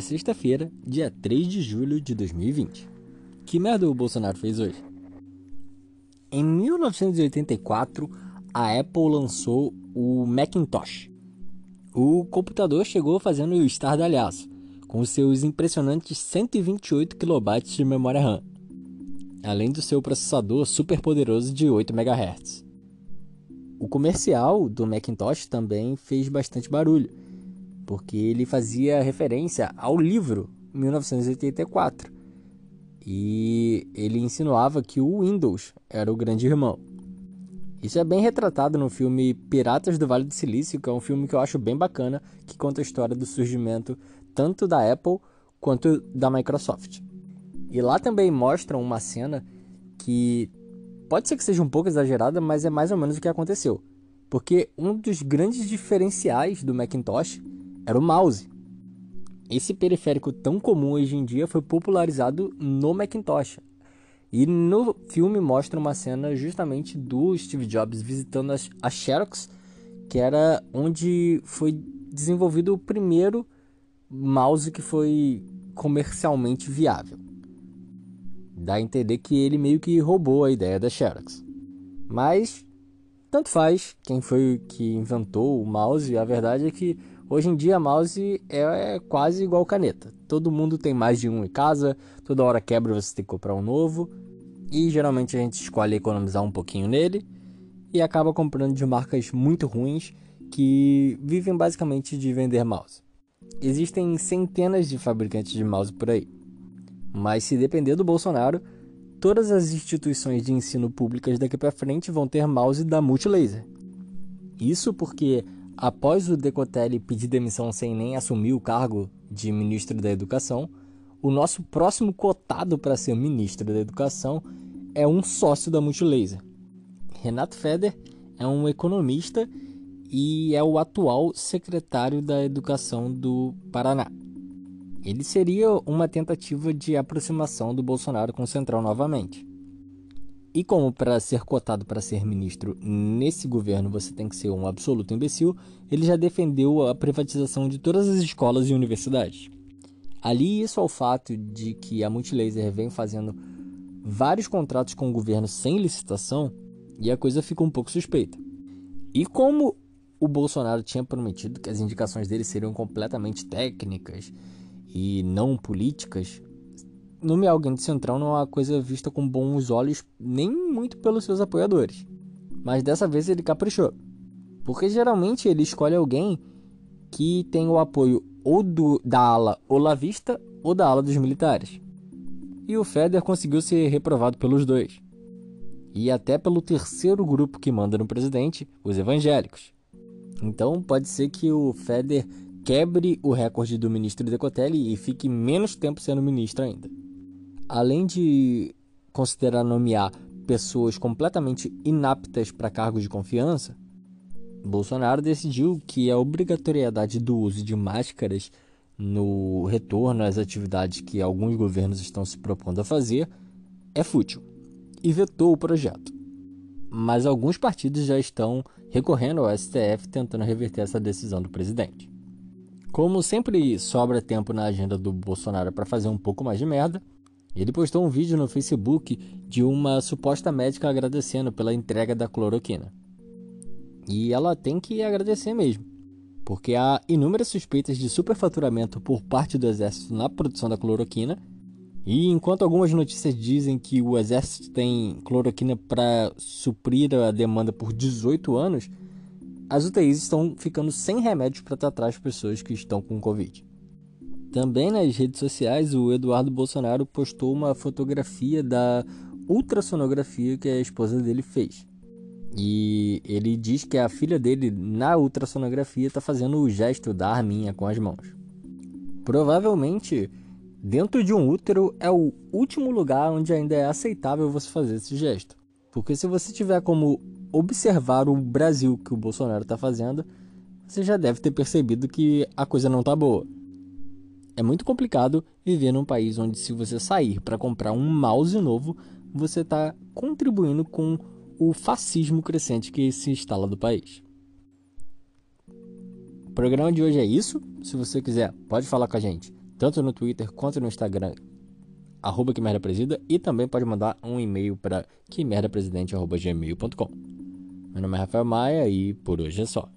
sexta-feira, dia 3 de julho de 2020. Que merda o Bolsonaro fez hoje? Em 1984, a Apple lançou o Macintosh. O computador chegou fazendo o estardalhaço, com seus impressionantes 128 KB de memória RAM, além do seu processador super poderoso de 8 MHz. O comercial do Macintosh também fez bastante barulho, porque ele fazia referência ao livro 1984 e ele insinuava que o Windows era o grande irmão. Isso é bem retratado no filme Piratas do Vale do Silício, que é um filme que eu acho bem bacana, que conta a história do surgimento tanto da Apple quanto da Microsoft. E lá também mostram uma cena que pode ser que seja um pouco exagerada, mas é mais ou menos o que aconteceu. Porque um dos grandes diferenciais do Macintosh era o mouse. Esse periférico tão comum hoje em dia foi popularizado no Macintosh. E no filme mostra uma cena justamente do Steve Jobs visitando a Xerox, que era onde foi desenvolvido o primeiro mouse que foi comercialmente viável. Dá a entender que ele meio que roubou a ideia da Xerox. Mas tanto faz quem foi que inventou o mouse, a verdade é que Hoje em dia, mouse é, é quase igual caneta. Todo mundo tem mais de um em casa, toda hora quebra você tem que comprar um novo. E geralmente a gente escolhe economizar um pouquinho nele e acaba comprando de marcas muito ruins que vivem basicamente de vender mouse. Existem centenas de fabricantes de mouse por aí. Mas se depender do Bolsonaro, todas as instituições de ensino públicas daqui para frente vão ter mouse da Multilaser. Isso porque Após o Decotelli pedir demissão sem nem assumir o cargo de ministro da Educação, o nosso próximo cotado para ser ministro da Educação é um sócio da Multilaser. Renato Feder é um economista e é o atual secretário da Educação do Paraná. Ele seria uma tentativa de aproximação do Bolsonaro com o Central novamente. E como para ser cotado para ser ministro nesse governo você tem que ser um absoluto imbecil, ele já defendeu a privatização de todas as escolas e universidades. Ali isso ao fato de que a Multilaser vem fazendo vários contratos com o governo sem licitação e a coisa fica um pouco suspeita. E como o Bolsonaro tinha prometido que as indicações dele seriam completamente técnicas e não políticas, nomear alguém de central não é uma coisa vista com bons olhos nem muito pelos seus apoiadores. Mas dessa vez ele caprichou. Porque geralmente ele escolhe alguém que tem o apoio ou do, da ala olavista ou da ala dos militares. E o Feder conseguiu ser reprovado pelos dois. E até pelo terceiro grupo que manda no presidente, os evangélicos. Então pode ser que o Feder quebre o recorde do ministro Decotelli e fique menos tempo sendo ministro ainda além de considerar nomear pessoas completamente inaptas para cargos de confiança, Bolsonaro decidiu que a obrigatoriedade do uso de máscaras no retorno às atividades que alguns governos estão se propondo a fazer é fútil e vetou o projeto. Mas alguns partidos já estão recorrendo ao STF tentando reverter essa decisão do presidente. Como sempre sobra tempo na agenda do Bolsonaro para fazer um pouco mais de merda, ele postou um vídeo no Facebook de uma suposta médica agradecendo pela entrega da cloroquina. E ela tem que agradecer mesmo, porque há inúmeras suspeitas de superfaturamento por parte do exército na produção da cloroquina. E enquanto algumas notícias dizem que o exército tem cloroquina para suprir a demanda por 18 anos, as UTIs estão ficando sem remédios para tratar as pessoas que estão com Covid. Também nas redes sociais, o Eduardo Bolsonaro postou uma fotografia da ultrassonografia que a esposa dele fez. E ele diz que a filha dele, na ultrassonografia, está fazendo o gesto da arminha com as mãos. Provavelmente, dentro de um útero é o último lugar onde ainda é aceitável você fazer esse gesto. Porque se você tiver como observar o Brasil que o Bolsonaro está fazendo, você já deve ter percebido que a coisa não está boa. É muito complicado viver num país onde, se você sair para comprar um mouse novo, você está contribuindo com o fascismo crescente que se instala do país. O programa de hoje é isso. Se você quiser, pode falar com a gente tanto no Twitter quanto no Instagram, arroba e também pode mandar um e-mail para que merda presidente, arroba gmail.com. Meu nome é Rafael Maia e por hoje é só.